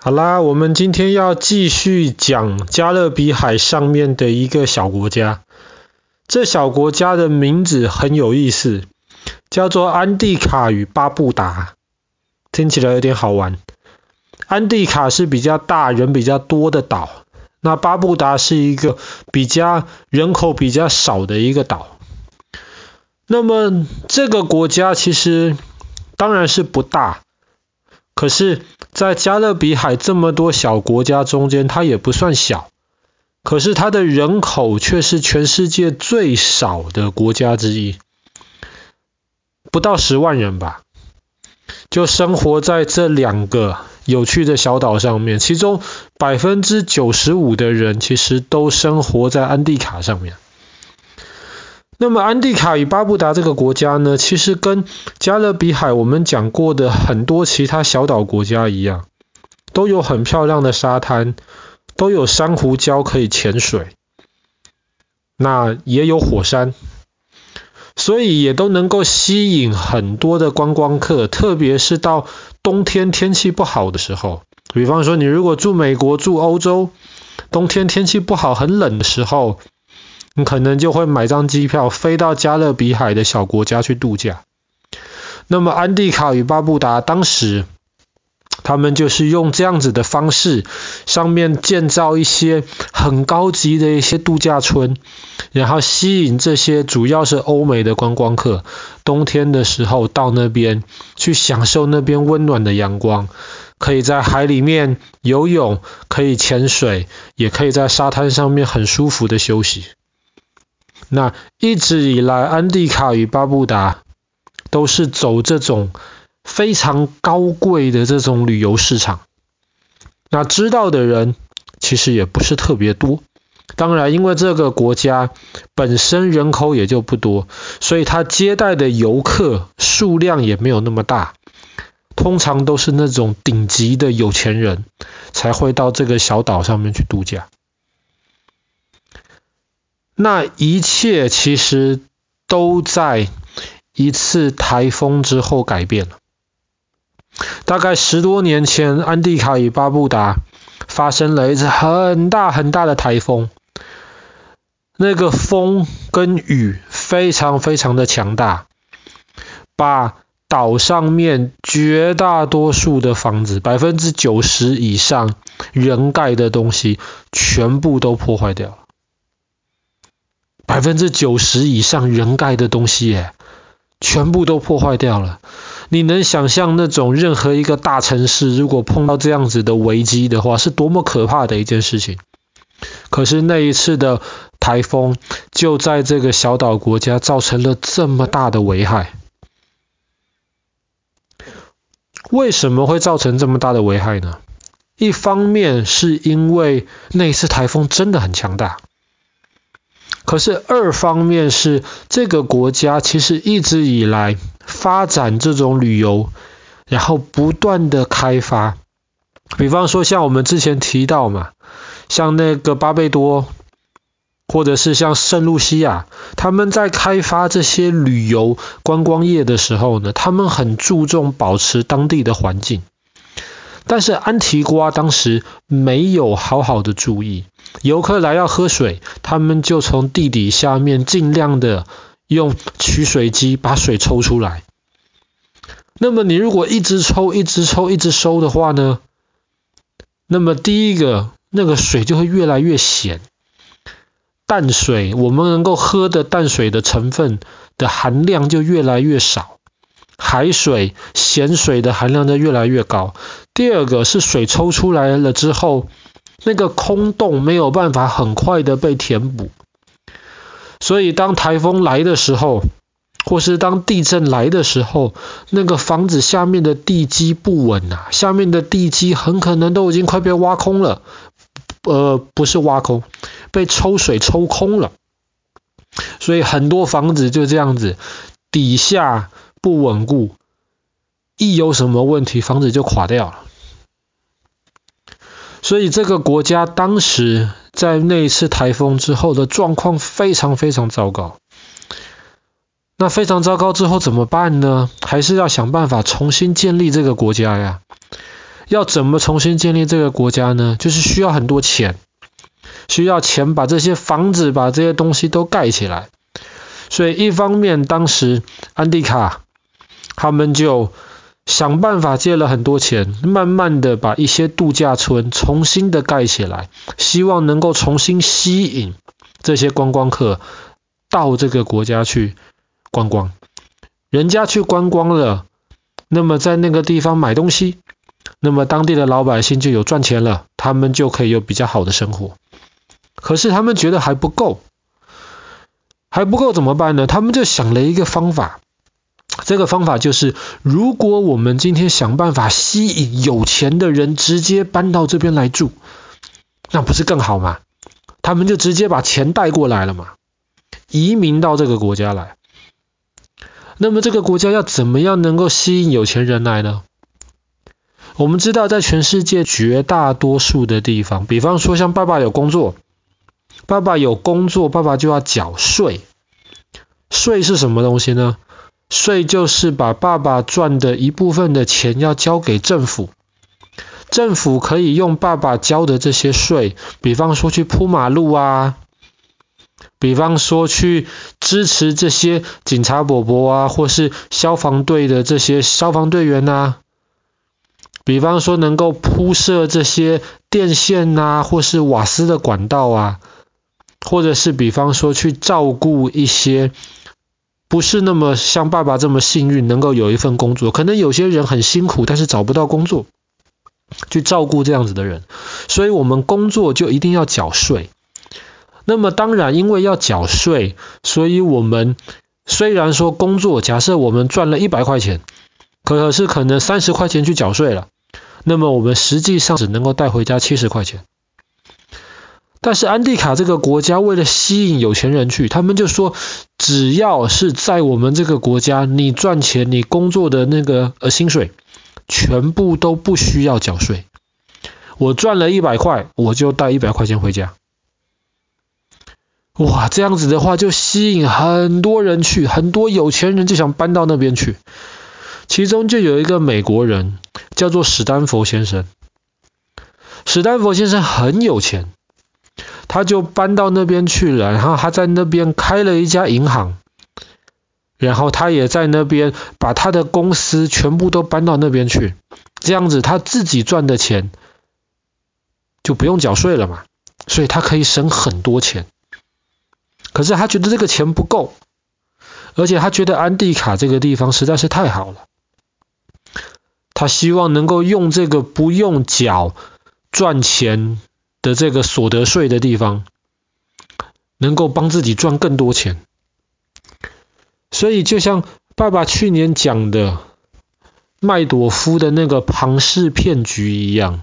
好啦，我们今天要继续讲加勒比海上面的一个小国家。这小国家的名字很有意思，叫做安蒂卡与巴布达，听起来有点好玩。安蒂卡是比较大、人比较多的岛，那巴布达是一个比较人口比较少的一个岛。那么这个国家其实当然是不大。可是，在加勒比海这么多小国家中间，它也不算小。可是它的人口却是全世界最少的国家之一，不到十万人吧，就生活在这两个有趣的小岛上面。其中百分之九十五的人其实都生活在安蒂卡上面。那么安地卡与巴布达这个国家呢，其实跟加勒比海我们讲过的很多其他小岛国家一样，都有很漂亮的沙滩，都有珊瑚礁可以潜水，那也有火山，所以也都能够吸引很多的观光客，特别是到冬天天气不好的时候，比方说你如果住美国、住欧洲，冬天天气不好、很冷的时候。你可能就会买张机票飞到加勒比海的小国家去度假。那么安迪卡与巴布达当时，他们就是用这样子的方式，上面建造一些很高级的一些度假村，然后吸引这些主要是欧美的观光客，冬天的时候到那边去享受那边温暖的阳光，可以在海里面游泳，可以潜水，也可以在沙滩上面很舒服的休息。那一直以来，安迪卡与巴布达都是走这种非常高贵的这种旅游市场。那知道的人其实也不是特别多。当然，因为这个国家本身人口也就不多，所以它接待的游客数量也没有那么大。通常都是那种顶级的有钱人才会到这个小岛上面去度假。那一切其实都在一次台风之后改变了。大概十多年前，安蒂卡与巴布达发生了一次很大很大的台风，那个风跟雨非常非常的强大，把岛上面绝大多数的房子，百分之九十以上人盖的东西，全部都破坏掉了。百分之九十以上人盖的东西，耶，全部都破坏掉了。你能想象那种任何一个大城市如果碰到这样子的危机的话，是多么可怕的一件事情？可是那一次的台风就在这个小岛国家造成了这么大的危害。为什么会造成这么大的危害呢？一方面是因为那一次台风真的很强大。可是二方面是这个国家其实一直以来发展这种旅游，然后不断的开发，比方说像我们之前提到嘛，像那个巴贝多，或者是像圣露西亚，他们在开发这些旅游观光业的时候呢，他们很注重保持当地的环境。但是安提瓜当时没有好好的注意，游客来要喝水，他们就从地底下面尽量的用取水机把水抽出来。那么你如果一直抽、一直抽、一直收的话呢？那么第一个，那个水就会越来越咸，淡水我们能够喝的淡水的成分的含量就越来越少。海水咸水的含量就越来越高。第二个是水抽出来了之后，那个空洞没有办法很快的被填补，所以当台风来的时候，或是当地震来的时候，那个房子下面的地基不稳啊，下面的地基很可能都已经快被挖空了，呃，不是挖空，被抽水抽空了，所以很多房子就这样子底下。不稳固，一有什么问题，房子就垮掉了。所以这个国家当时在那一次台风之后的状况非常非常糟糕。那非常糟糕之后怎么办呢？还是要想办法重新建立这个国家呀。要怎么重新建立这个国家呢？就是需要很多钱，需要钱把这些房子、把这些东西都盖起来。所以一方面，当时安迪卡他们就想办法借了很多钱，慢慢的把一些度假村重新的盖起来，希望能够重新吸引这些观光客到这个国家去观光。人家去观光了，那么在那个地方买东西，那么当地的老百姓就有赚钱了，他们就可以有比较好的生活。可是他们觉得还不够。还不够怎么办呢？他们就想了一个方法，这个方法就是，如果我们今天想办法吸引有钱的人直接搬到这边来住，那不是更好吗？他们就直接把钱带过来了嘛，移民到这个国家来。那么这个国家要怎么样能够吸引有钱人来呢？我们知道，在全世界绝大多数的地方，比方说像爸爸有工作。爸爸有工作，爸爸就要缴税。税是什么东西呢？税就是把爸爸赚的一部分的钱要交给政府。政府可以用爸爸交的这些税，比方说去铺马路啊，比方说去支持这些警察伯伯啊，或是消防队的这些消防队员呐，比方说能够铺设这些电线呐，或是瓦斯的管道啊。或者是比方说去照顾一些不是那么像爸爸这么幸运能够有一份工作，可能有些人很辛苦，但是找不到工作，去照顾这样子的人，所以我们工作就一定要缴税。那么当然，因为要缴税，所以我们虽然说工作，假设我们赚了一百块钱，可是可能三十块钱去缴税了，那么我们实际上只能够带回家七十块钱。但是安蒂卡这个国家为了吸引有钱人去，他们就说，只要是在我们这个国家，你赚钱，你工作的那个呃薪水，全部都不需要缴税。我赚了一百块，我就带一百块钱回家。哇，这样子的话就吸引很多人去，很多有钱人就想搬到那边去。其中就有一个美国人，叫做史丹佛先生。史丹佛先生很有钱。他就搬到那边去了，然后他在那边开了一家银行，然后他也在那边把他的公司全部都搬到那边去，这样子他自己赚的钱就不用缴税了嘛，所以他可以省很多钱。可是他觉得这个钱不够，而且他觉得安蒂卡这个地方实在是太好了，他希望能够用这个不用缴赚钱。的这个所得税的地方，能够帮自己赚更多钱，所以就像爸爸去年讲的麦朵夫的那个庞氏骗局一样，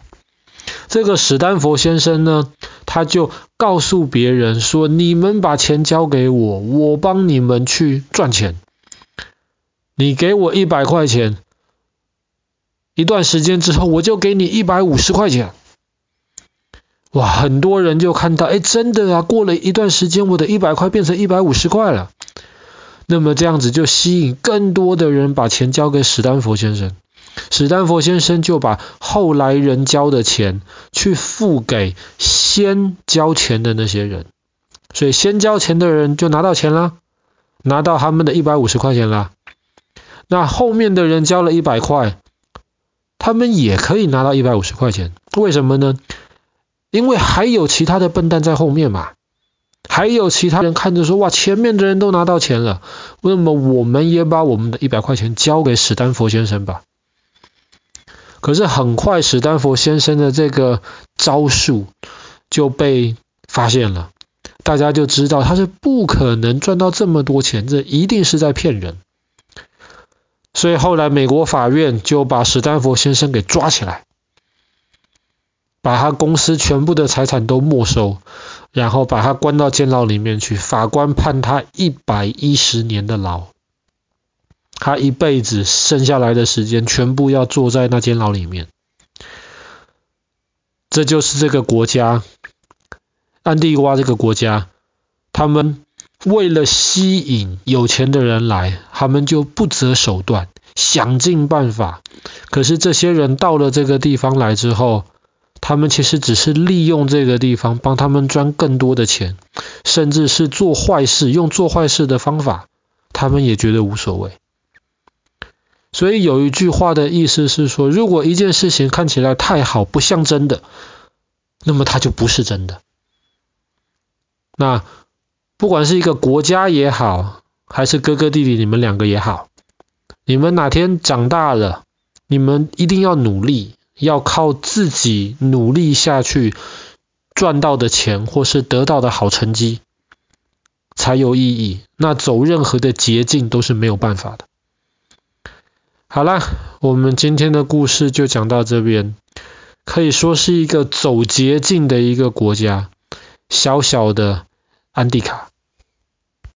这个史丹佛先生呢，他就告诉别人说：“你们把钱交给我，我帮你们去赚钱。你给我一百块钱，一段时间之后，我就给你一百五十块钱。”哇，很多人就看到，哎，真的啊！过了一段时间，我的一百块变成一百五十块了。那么这样子就吸引更多的人把钱交给史丹佛先生，史丹佛先生就把后来人交的钱去付给先交钱的那些人，所以先交钱的人就拿到钱了，拿到他们的一百五十块钱了。那后面的人交了一百块，他们也可以拿到一百五十块钱，为什么呢？因为还有其他的笨蛋在后面嘛，还有其他人看着说，哇，前面的人都拿到钱了，那么我们也把我们的一百块钱交给史丹佛先生吧。可是很快，史丹佛先生的这个招数就被发现了，大家就知道他是不可能赚到这么多钱，这一定是在骗人。所以后来美国法院就把史丹佛先生给抓起来。把他公司全部的财产都没收，然后把他关到监牢里面去。法官判他一百一十年的牢，他一辈子剩下来的时间全部要坐在那监牢里面。这就是这个国家，安蒂瓜这个国家，他们为了吸引有钱的人来，他们就不择手段，想尽办法。可是这些人到了这个地方来之后，他们其实只是利用这个地方帮他们赚更多的钱，甚至是做坏事，用做坏事的方法，他们也觉得无所谓。所以有一句话的意思是说，如果一件事情看起来太好，不像真的，那么它就不是真的。那不管是一个国家也好，还是哥哥弟弟你们两个也好，你们哪天长大了，你们一定要努力，要靠自己努力下去赚到的钱，或是得到的好成绩，才有意义。那走任何的捷径都是没有办法的。好啦，我们今天的故事就讲到这边，可以说是一个走捷径的一个国家，小小的安迪卡。